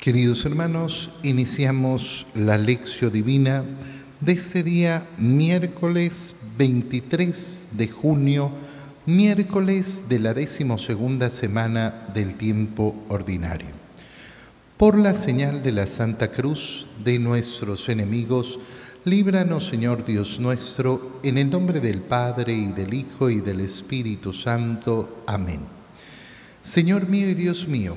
Queridos hermanos, iniciamos la lección divina de este día miércoles 23 de junio, miércoles de la decimosegunda semana del tiempo ordinario. Por la señal de la Santa Cruz de nuestros enemigos, líbranos Señor Dios nuestro, en el nombre del Padre y del Hijo y del Espíritu Santo. Amén. Señor mío y Dios mío,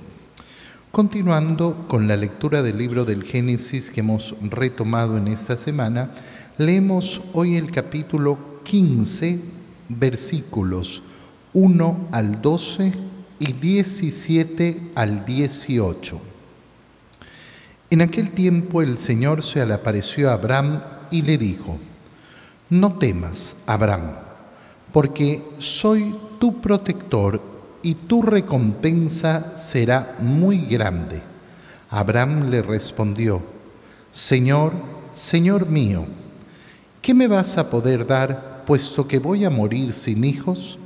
Continuando con la lectura del libro del Génesis que hemos retomado en esta semana, leemos hoy el capítulo 15, versículos 1 al 12 y 17 al 18. En aquel tiempo el Señor se le apareció a Abraham y le dijo, No temas, Abraham, porque soy tu protector y tu recompensa será muy grande. Abraham le respondió, Señor, Señor mío, ¿qué me vas a poder dar puesto que voy a morir sin hijos?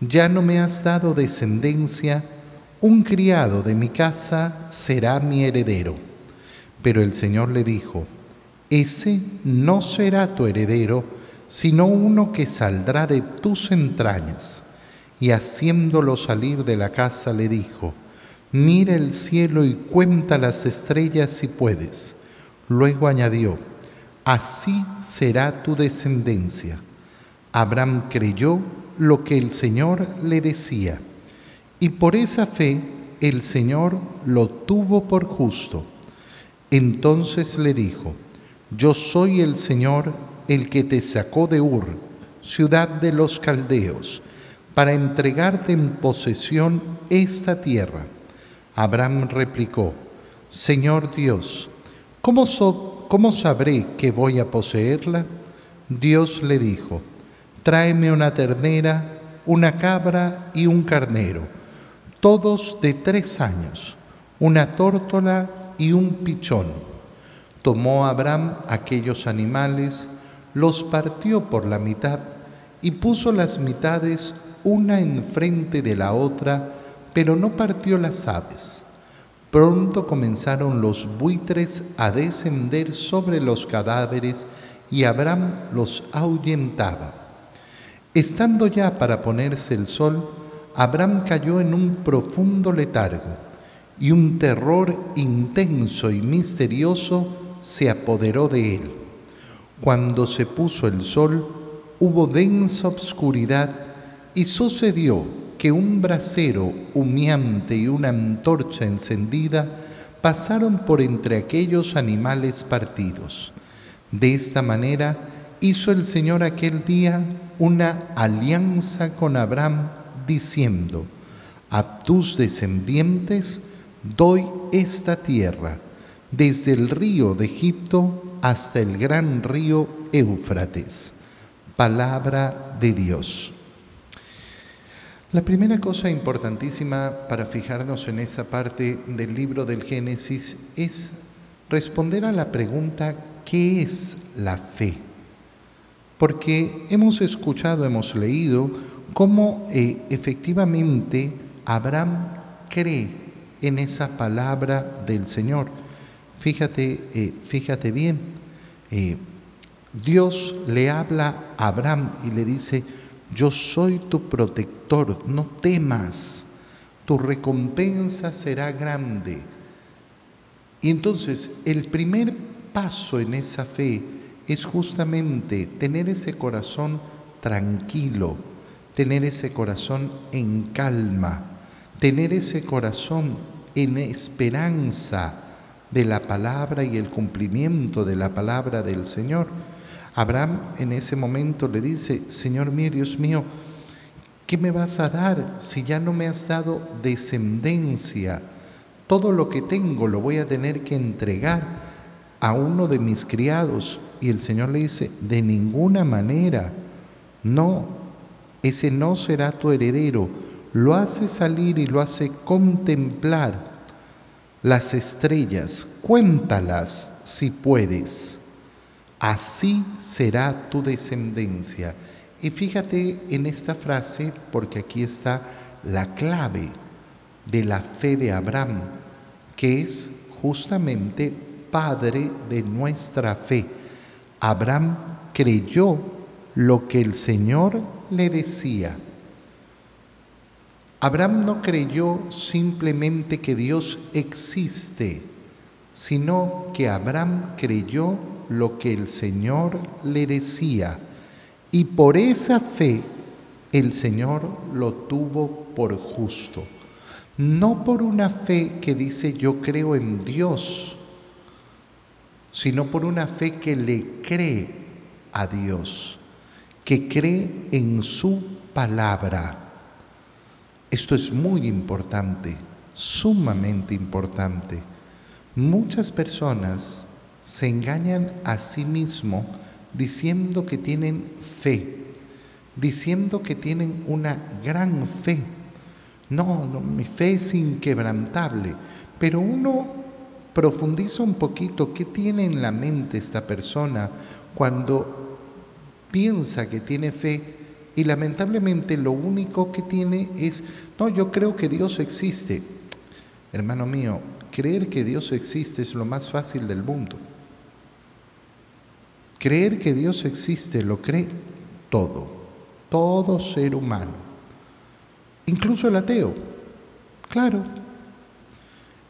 Ya no me has dado descendencia, un criado de mi casa será mi heredero. Pero el Señor le dijo, ese no será tu heredero, sino uno que saldrá de tus entrañas y haciéndolo salir de la casa le dijo, mira el cielo y cuenta las estrellas si puedes. Luego añadió, así será tu descendencia. Abraham creyó lo que el Señor le decía, y por esa fe el Señor lo tuvo por justo. Entonces le dijo, yo soy el Señor el que te sacó de Ur, ciudad de los caldeos, para entregarte en posesión esta tierra. Abraham replicó, Señor Dios, ¿cómo, ¿cómo sabré que voy a poseerla? Dios le dijo, tráeme una ternera, una cabra y un carnero, todos de tres años, una tórtola y un pichón. Tomó Abraham aquellos animales, los partió por la mitad y puso las mitades una enfrente de la otra, pero no partió las aves. Pronto comenzaron los buitres a descender sobre los cadáveres y Abraham los ahuyentaba. Estando ya para ponerse el sol, Abraham cayó en un profundo letargo y un terror intenso y misterioso se apoderó de él. Cuando se puso el sol, hubo densa obscuridad y sucedió que un brasero humeante y una antorcha encendida pasaron por entre aquellos animales partidos. De esta manera hizo el Señor aquel día una alianza con Abraham, diciendo, a tus descendientes doy esta tierra, desde el río de Egipto hasta el gran río Éufrates. Palabra de Dios. La primera cosa importantísima para fijarnos en esta parte del libro del Génesis es responder a la pregunta ¿qué es la fe? Porque hemos escuchado, hemos leído cómo eh, efectivamente Abraham cree en esa palabra del Señor. Fíjate, eh, fíjate bien, eh, Dios le habla a Abraham y le dice, yo soy tu protector, no temas, tu recompensa será grande. Y entonces el primer paso en esa fe es justamente tener ese corazón tranquilo, tener ese corazón en calma, tener ese corazón en esperanza de la palabra y el cumplimiento de la palabra del Señor. Abraham en ese momento le dice, Señor mío, Dios mío, ¿qué me vas a dar si ya no me has dado descendencia? Todo lo que tengo lo voy a tener que entregar. a uno de mis criados. Y el Señor le dice, de ninguna manera, no, ese no será tu heredero. Lo hace salir y lo hace contemplar las estrellas, cuéntalas si puedes. Así será tu descendencia. Y fíjate en esta frase porque aquí está la clave de la fe de Abraham, que es justamente padre de nuestra fe. Abraham creyó lo que el Señor le decía. Abraham no creyó simplemente que Dios existe, sino que Abraham creyó lo que el Señor le decía. Y por esa fe el Señor lo tuvo por justo. No por una fe que dice yo creo en Dios, sino por una fe que le cree a Dios, que cree en su palabra. Esto es muy importante, sumamente importante. Muchas personas se engañan a sí mismos diciendo que tienen fe, diciendo que tienen una gran fe. No, no, mi fe es inquebrantable, pero uno profundiza un poquito qué tiene en la mente esta persona cuando piensa que tiene fe y lamentablemente lo único que tiene es, no, yo creo que Dios existe. Hermano mío, creer que Dios existe es lo más fácil del mundo. Creer que Dios existe lo cree todo, todo ser humano, incluso el ateo. Claro,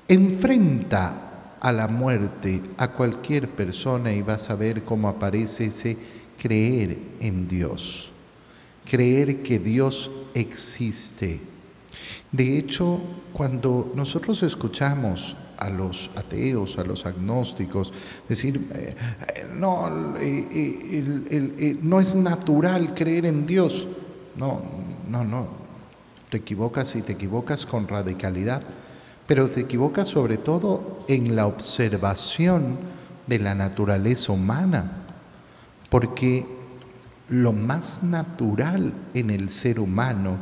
enfrenta a la muerte a cualquier persona y vas a ver cómo aparece ese creer en Dios, creer que Dios existe. De hecho, cuando nosotros escuchamos a los ateos, a los agnósticos, decir, eh, no, no es natural creer en Dios. No, no, no, te equivocas y te equivocas con radicalidad pero te equivocas sobre todo en la observación de la naturaleza humana, porque lo más natural en el ser humano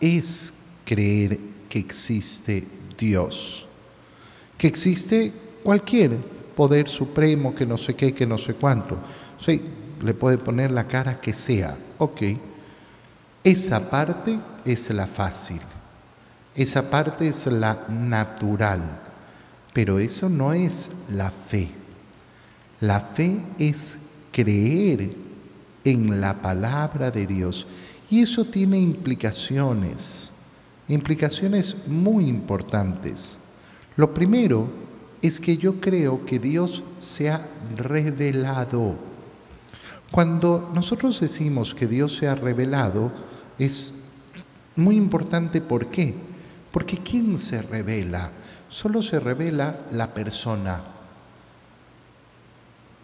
es creer que existe Dios, que existe cualquier poder supremo, que no sé qué, que no sé cuánto. Sí, le puede poner la cara que sea, ok. Esa parte es la fácil. Esa parte es la natural, pero eso no es la fe. La fe es creer en la palabra de Dios y eso tiene implicaciones, implicaciones muy importantes. Lo primero es que yo creo que Dios se ha revelado. Cuando nosotros decimos que Dios se ha revelado, es muy importante, ¿por qué? Porque ¿quién se revela? Solo se revela la persona.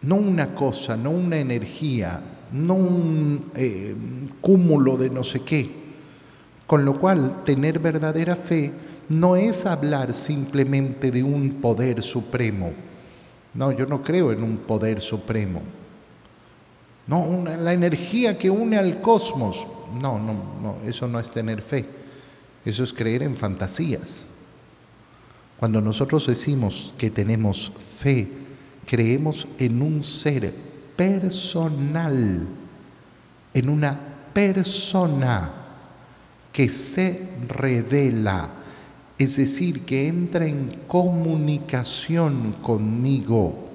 No una cosa, no una energía, no un eh, cúmulo de no sé qué. Con lo cual, tener verdadera fe no es hablar simplemente de un poder supremo. No, yo no creo en un poder supremo. No, la energía que une al cosmos. No, no, no, eso no es tener fe. Eso es creer en fantasías. Cuando nosotros decimos que tenemos fe, creemos en un ser personal, en una persona que se revela, es decir, que entra en comunicación conmigo.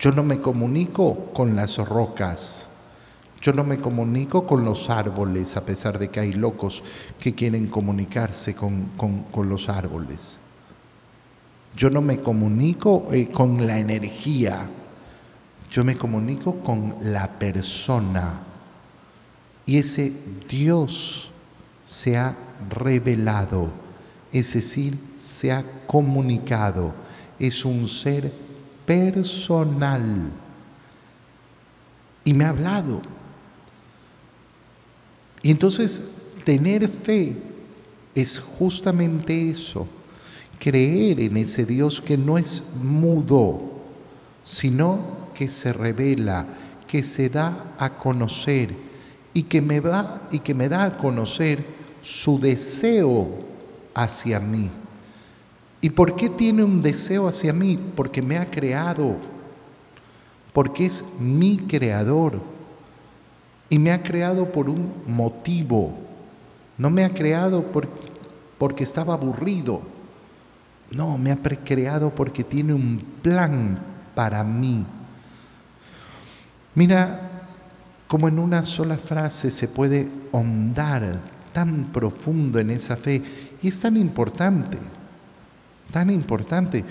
Yo no me comunico con las rocas, yo no me comunico con los árboles, a pesar de que hay locos que quieren comunicarse con, los árboles. Yo no me comunico eh, con la energía, yo me comunico con la persona. Y ese Dios se ha revelado, es decir, se ha comunicado. Es un ser personal. Y me ha hablado. Y entonces tener fe es justamente eso, creer en ese Dios que no es mudo, sino que se revela, que se da a conocer y que me va y que me da a conocer su deseo hacia mí. ¿Y por qué tiene un deseo hacia mí? Porque me ha creado, porque es mi creador y me ha creado por un motivo. No me ha creado porque estaba aburrido. No, me ha creado porque tiene un plan para mí. Mira cómo en una sola frase se puede hondar tan profundo en esa fe y es tan importante, tan importante.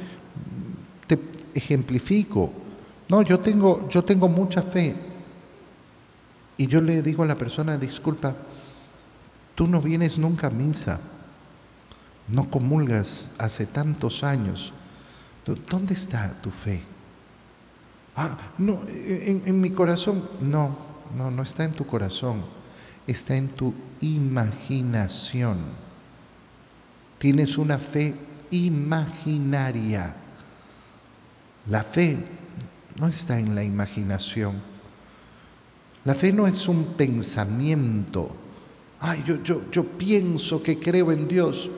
Te ejemplifico. No, yo tengo, yo tengo mucha fe. Y yo le digo a la persona, disculpa, tú no vienes nunca a misa, no comulgas hace tantos años. ¿Dónde está tu fe? Ah, no, en, en mi corazón, no, no, no está en tu corazón, está en tu imaginación. Tienes una fe imaginaria. La fe no está en la imaginación. La fe no es un pensamiento. Ay, yo, yo, yo pienso que creo en Dios.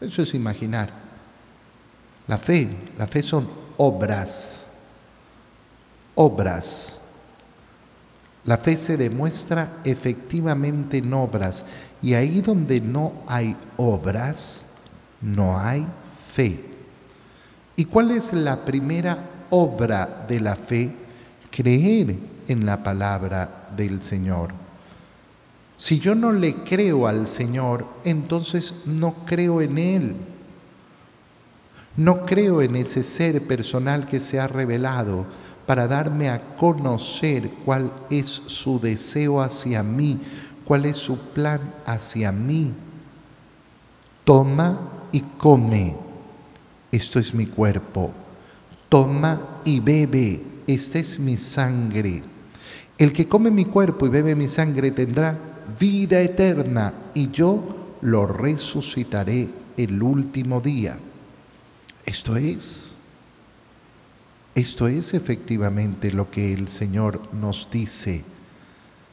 eso es imaginar. La fe, la fe son obras. Obras. La fe se demuestra efectivamente en obras y ahí donde no hay obras, no hay fe. ¿Y cuál es la primera obra de la fe? Creer en la palabra del Señor. Si yo no le creo al Señor, entonces no creo en Él. No creo en ese ser personal que se ha revelado para darme a conocer cuál es su deseo hacia mí, cuál es su plan hacia mí. Toma y come, esto es mi cuerpo. Toma y bebe, esta es mi sangre. El que come mi cuerpo y bebe mi sangre tendrá vida eterna y yo lo resucitaré el último día. Esto es esto es efectivamente lo que el Señor nos dice.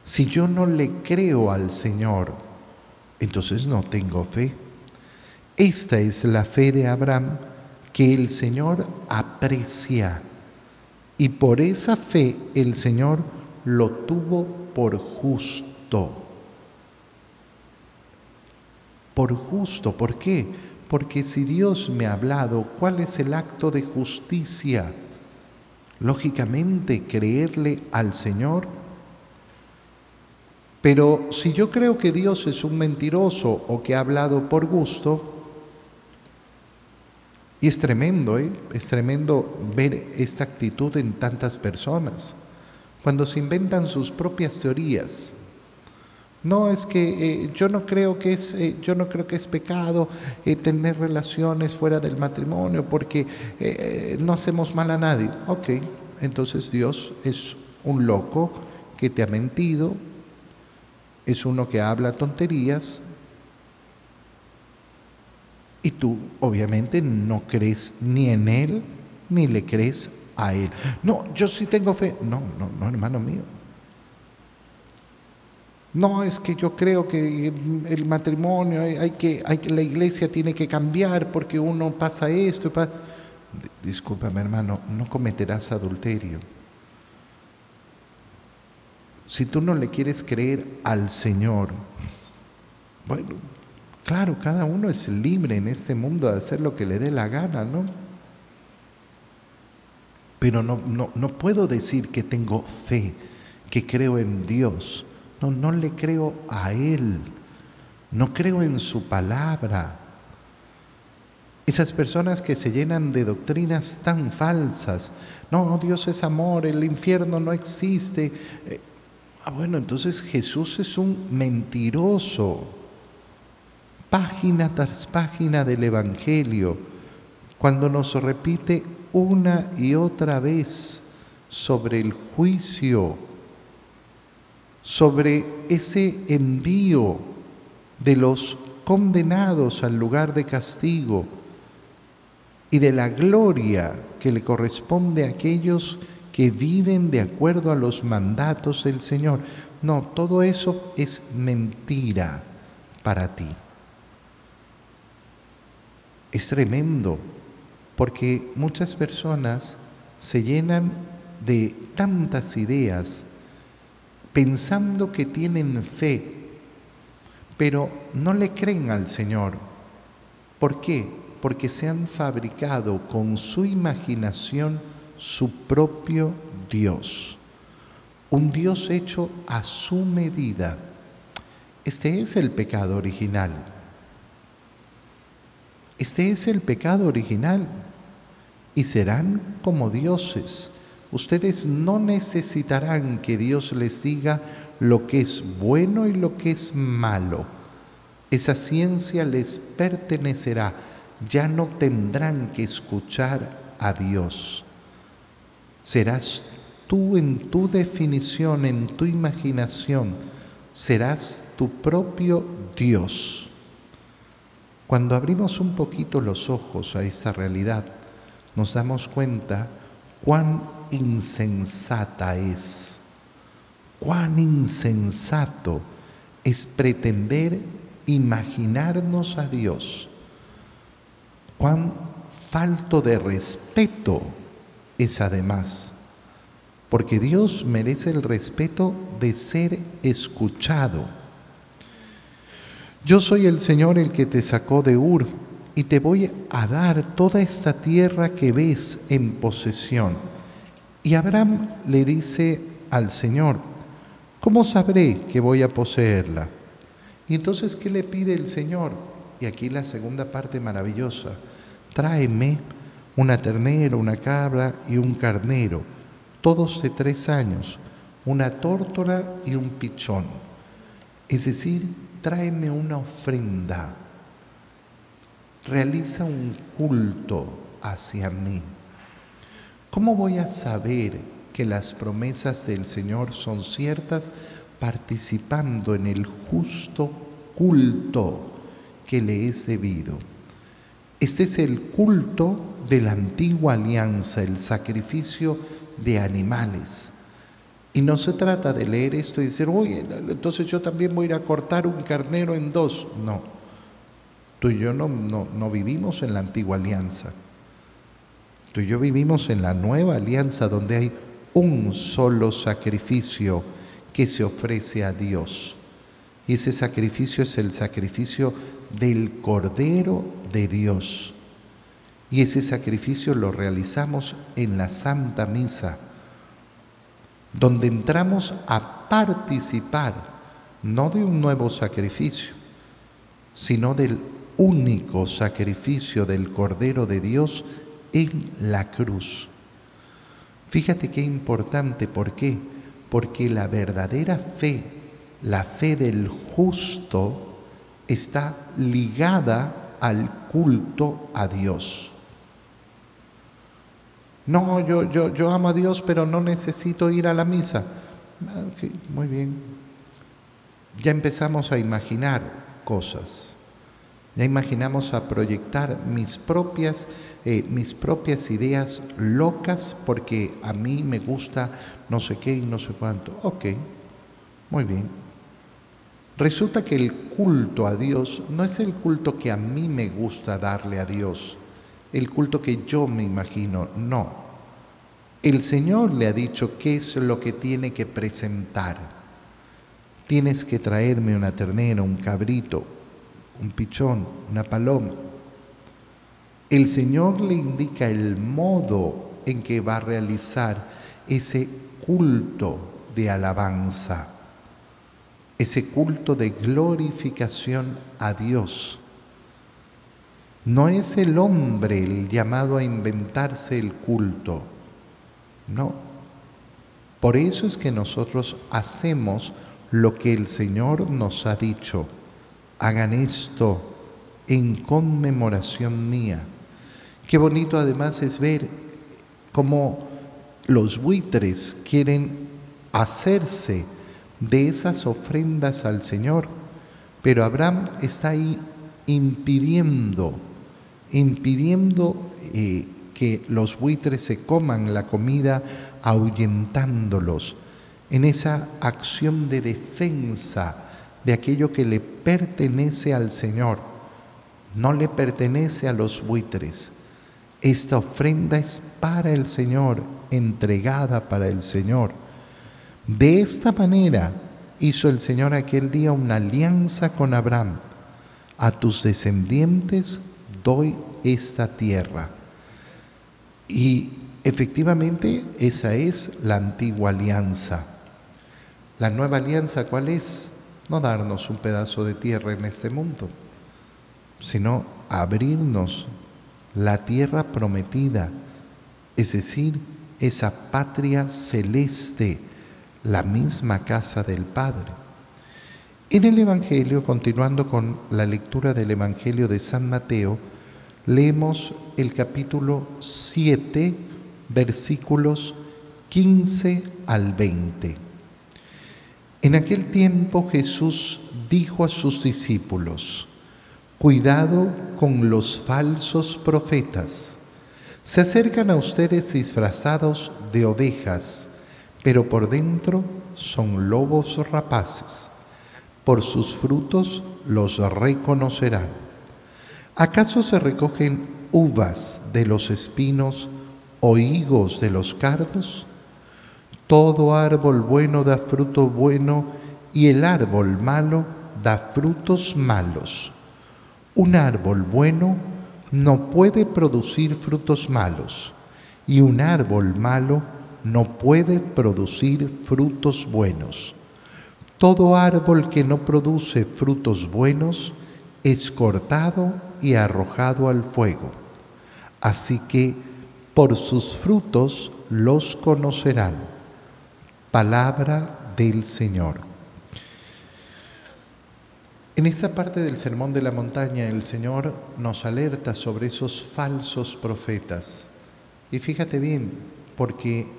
Si yo no le creo al Señor, entonces no tengo fe. Esta es la fe de Abraham que el Señor aprecia. Y por esa fe el Señor lo tuvo por justo. Por justo, ¿por qué? Porque si Dios me ha hablado, ¿cuál es el acto de justicia? Lógicamente creerle al Señor. Pero si yo creo que Dios es un mentiroso o que ha hablado por gusto, y es tremendo, ¿eh? es tremendo ver esta actitud en tantas personas, cuando se inventan sus propias teorías. No es que eh, yo no creo que es eh, yo no creo que es pecado eh, tener relaciones fuera del matrimonio porque no hacemos mal a nadie. Ok, entonces Dios es un loco que te ha mentido, es uno que habla tonterías y tú obviamente no crees ni en él ni le crees a él. No, yo sí tengo fe. No, no, no, hermano mío. No, es que yo creo que el matrimonio, hay, que, la iglesia tiene que cambiar porque uno pasa esto. Discúlpame hermano, no cometerás adulterio. Si tú no le quieres creer al Señor, bueno, claro, cada uno es libre en este mundo de hacer lo que le dé la gana, ¿no? Pero no, no, no puedo decir que tengo fe, que creo en Dios no, no le creo a Él. No creo en su palabra. Esas personas que se llenan de doctrinas tan falsas. No, Dios es amor, el infierno no existe. Eh, ah, bueno, entonces Jesús es un mentiroso. Página tras página del Evangelio, cuando nos repite una y otra vez sobre el juicio sobre ese envío de los condenados al lugar de castigo. y de la gloria que le corresponde a aquellos que viven de acuerdo a los mandatos del Señor. No, todo eso es mentira para ti. Es tremendo porque muchas personas se llenan de tantas ideas pensando que tienen fe, pero no le creen al Señor. ¿Por qué? porque se han fabricado con su imaginación su propio Dios, un Dios hecho a su medida. Este es el pecado original. Este es el pecado original. Y serán como dioses. Ustedes no necesitarán que Dios les diga lo que es bueno y lo que es malo. Esa ciencia les pertenecerá ya no tendrán que escuchar a Dios. Serás tú en tu definición, en tu imaginación, serás tu propio Dios. Cuando abrimos un poquito los ojos a esta realidad, nos damos cuenta cuán insensata es, cuán insensato es pretender imaginarnos a Dios cuán falto de respeto es además, porque Dios merece el respeto de ser escuchado. Yo soy el Señor el que te sacó de Ur y te voy a dar toda esta tierra que ves en posesión. Y Abraham le dice al Señor, ¿cómo sabré que voy a poseerla? Y entonces, ¿qué le pide el Señor? Y aquí la segunda parte maravillosa tráeme una ternera, una cabra y un carnero, todos de tres años, una tórtora y un pichón. Es decir, tráeme una ofrenda, realiza un culto hacia mí. ¿Cómo voy a saber que las promesas del Señor son ciertas participando en el justo culto que le es debido? Este es el culto de la antigua alianza, el sacrificio de animales. Y no se trata de leer esto y decir, oye, entonces yo también voy a ir a cortar un carnero en dos. No, tú y yo no, no, no vivimos en la antigua alianza. Tú y yo vivimos en la nueva alianza donde hay un solo sacrificio que se ofrece a Dios. Y ese sacrificio es el sacrificio del Cordero de Dios. Y ese sacrificio lo realizamos en la Santa Misa, donde entramos a participar no de un nuevo sacrificio, sino del único sacrificio del Cordero de Dios en la cruz. Fíjate qué importante, ¿por qué? Porque la verdadera fe, la fe del justo, está ligada al culto a Dios. No, yo, yo, yo amo a Dios, pero no necesito ir a la misa. Ah, muy bien. Ya empezamos a imaginar cosas. Ya imaginamos a proyectar mis propias, eh, mis propias ideas locas porque a mí me gusta no sé qué y no sé cuánto. Ok, muy bien. Resulta que el culto a Dios no es el culto que a mí me gusta darle a Dios, el culto que yo me imagino, no. El Señor le ha dicho qué es lo que tiene que presentar. Tienes que traerme una ternera, un cabrito, un pichón, una paloma. El Señor le indica el modo en que va a realizar ese culto de alabanza ese culto de glorificación a Dios. No es el hombre el llamado a inventarse el culto, no. Por eso es que nosotros hacemos lo que el Señor nos ha dicho. Hagan esto en conmemoración mía. Qué bonito además es ver cómo los buitres quieren hacerse de esas ofrendas al Señor. Pero Abraham está ahí impidiendo impidiendo eh, que los buitres se coman la comida, ahuyentándolos en esa acción de defensa de aquello que le pertenece al Señor, no le pertenece a los buitres. Esta ofrenda es para el Señor, entregada para el Señor. De esta manera hizo el Señor aquel día una alianza con Abraham. A tus descendientes doy esta tierra. Y efectivamente esa es la antigua alianza. La nueva alianza, ¿cuál es? No darnos un pedazo de tierra en este mundo, sino abrirnos la tierra prometida, es decir, esa patria celeste, la misma casa del Padre. En el Evangelio, continuando con la lectura del Evangelio de San Mateo, leemos el capítulo 7, versículos 15 al 20. En aquel tiempo Jesús dijo a sus discípulos, Cuidado con los falsos profetas. Se acercan a ustedes disfrazados de ovejas, pero por dentro son lobos rapaces. Por sus frutos los reconocerán. ¿Acaso se recogen uvas de los espinos o higos de los cardos? Todo árbol bueno da fruto bueno y el árbol malo da frutos malos. Un árbol bueno no puede producir frutos malos y un árbol malo no puede producir frutos buenos. Todo árbol que no produce frutos buenos es cortado y arrojado al fuego. Así que por sus frutos los conocerán. Palabra del Señor. En esta parte del Sermón de la Montaña el Señor nos alerta sobre esos falsos profetas. Y fíjate bien, porque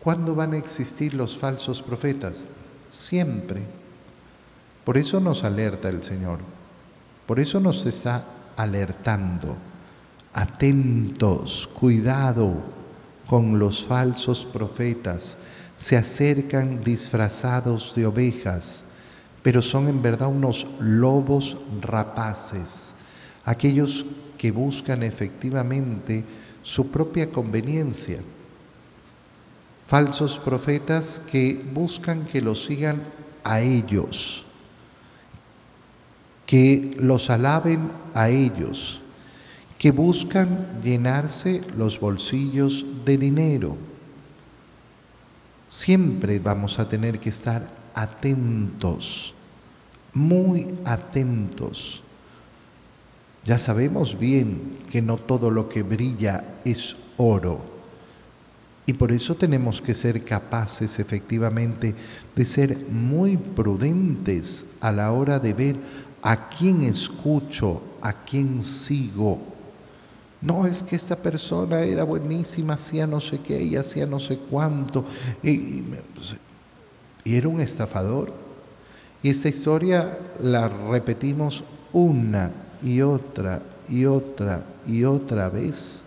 ¿cuándo van a existir los falsos profetas? Siempre. Por eso nos alerta el Señor. Por eso nos está alertando. Atentos, cuidado con los falsos profetas se acercan disfrazados de ovejas, pero son en verdad unos lobos rapaces, aquellos que buscan efectivamente su propia conveniencia. Falsos profetas que buscan que los sigan a ellos, que los alaben a ellos, que buscan llenarse los bolsillos de dinero siempre vamos a tener que estar atentos, muy atentos. Ya sabemos bien que no todo lo que brilla es oro. Y por eso tenemos que ser capaces efectivamente de ser muy prudentes a la hora de ver a quién escucho, a quién sigo no, es que esta persona era buenísima, hacía no sé qué y hacía no sé cuánto. Y, pues, y, era un estafador. Y esta historia la repetimos una y otra y otra y otra vez.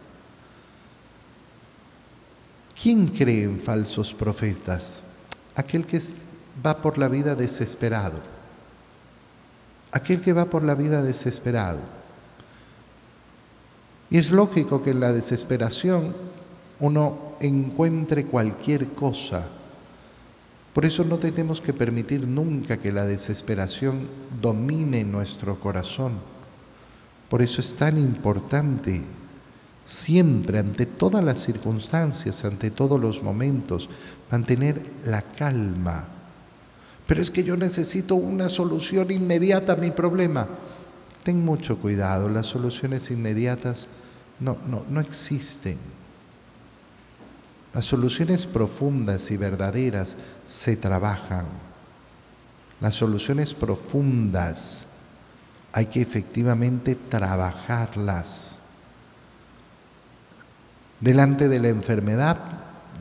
¿Quién cree en falsos profetas? Aquel que va por la vida desesperado. Aquel que va por la vida desesperado y es lógico que en la desesperación uno encuentre cualquier cosa. Por eso no tenemos que permitir nunca que la desesperación domine nuestro corazón. Por eso es tan importante siempre, ante todas las circunstancias, ante todos los momentos, mantener la calma. Pero es que yo necesito una solución inmediata a mi problema. Ten mucho cuidado, las soluciones inmediatas no, no, no existen. Las soluciones profundas y verdaderas se trabajan. Las soluciones profundas hay que efectivamente trabajarlas. Delante de la enfermedad,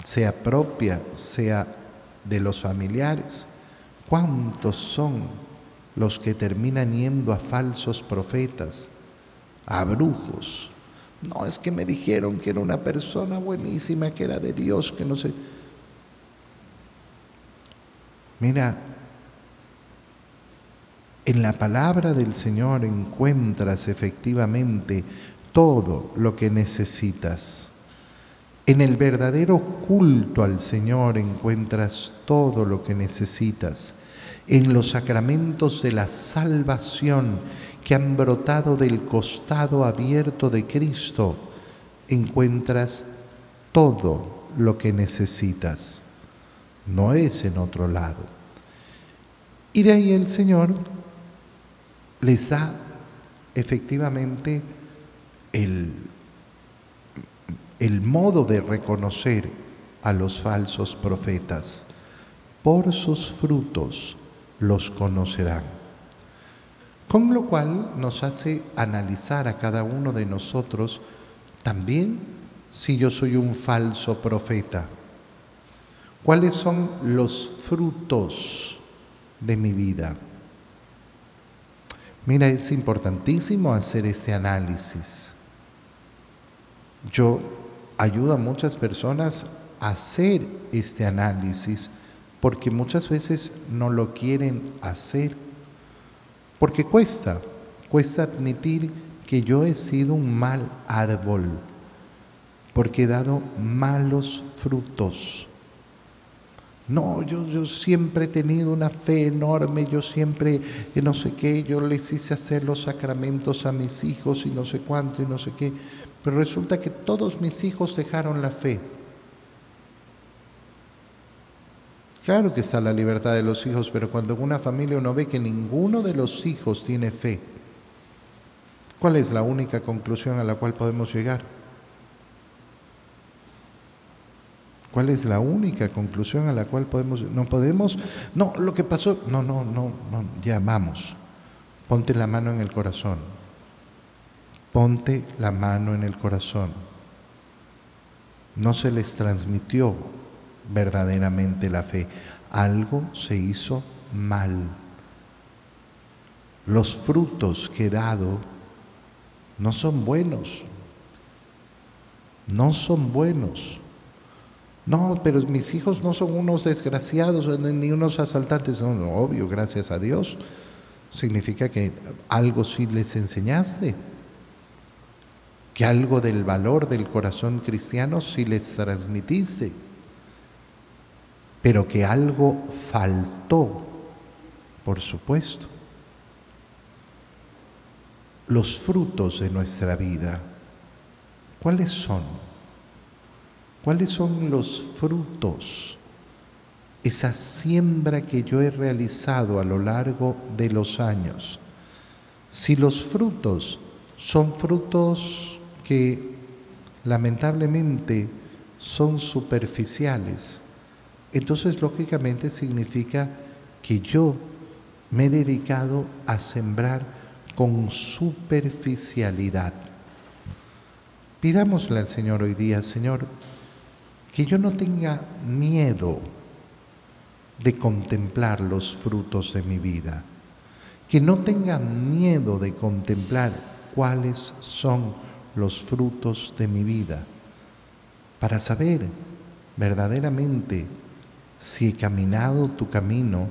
sea propia, sea de los familiares, ¿cuántos son los que terminan yendo a falsos profetas, a brujos, No, es que me dijeron que era una persona buenísima, que era de Dios, que no sé. Mira, en la palabra del Señor encuentras efectivamente todo lo que necesitas. En el verdadero culto al Señor encuentras todo lo que necesitas. En los sacramentos de la salvación que han brotado del costado abierto de Cristo, encuentras todo lo que necesitas. No es en otro lado. Y de ahí el Señor les da efectivamente el, el modo de reconocer a los falsos profetas. Por sus frutos los conocerán. Con lo cual nos hace analizar a cada uno de nosotros también si yo soy un falso profeta. ¿Cuáles son los frutos de mi vida? Mira, es importantísimo hacer este análisis. Yo ayudo a muchas personas a hacer este análisis porque muchas veces no lo quieren hacer porque cuesta, cuesta admitir que yo he sido un mal árbol, porque he dado malos frutos. No, yo, yo siempre he tenido una fe enorme, yo siempre, eh, no sé qué, yo les hice hacer los sacramentos a mis hijos y no sé cuánto y no sé qué, pero resulta que todos mis hijos dejaron la fe. Claro que está la libertad de los hijos, pero cuando en una familia uno ve que ninguno de los hijos tiene fe, ¿cuál es la única conclusión a la cual podemos llegar? ¿Cuál es la única conclusión a la cual podemos no podemos no lo que pasó no no no no ya ponte la mano en el corazón. Ponte la mano en el corazón. No se les transmitió verdaderamente la fe. Algo se hizo mal. Los frutos que he dado no son buenos. No son buenos. No, pero mis hijos no son unos desgraciados ni unos asaltantes. No, obvio, gracias a Dios. Significa que algo sí les enseñaste. Que algo del valor del corazón cristiano sí les transmitiste pero que algo faltó, por supuesto. Los frutos de nuestra vida, ¿cuáles son? ¿Cuáles son los frutos? Esa siembra que yo he realizado a lo largo de los años. Si los frutos son frutos que lamentablemente son superficiales, entonces lógicamente significa que yo me he dedicado a sembrar con superficialidad. Pidámosle al Señor hoy día, Señor, que yo no tenga miedo de contemplar los frutos de mi vida, que no tenga miedo de contemplar cuáles son los frutos de mi vida, para saber verdaderamente si he caminado tu camino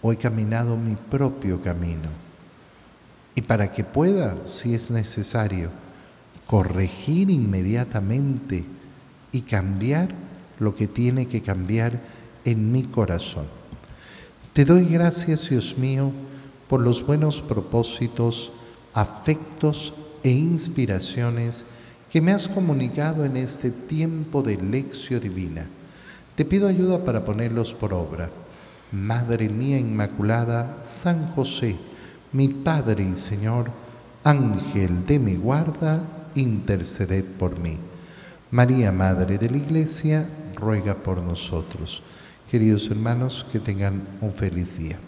o he caminado mi propio camino. Y para que pueda, si es necesario, corregir inmediatamente y cambiar lo que tiene que cambiar en mi corazón. Te doy gracias, Dios mío, por los buenos propósitos, afectos e inspiraciones que me has comunicado en este tiempo de lección divina te pido ayuda para ponerlos por obra. Madre mía Inmaculada, San José, mi Padre y Señor, Ángel de mi guarda, interceded por mí. María, Madre de la Iglesia, ruega por nosotros. Queridos hermanos, que tengan un feliz día.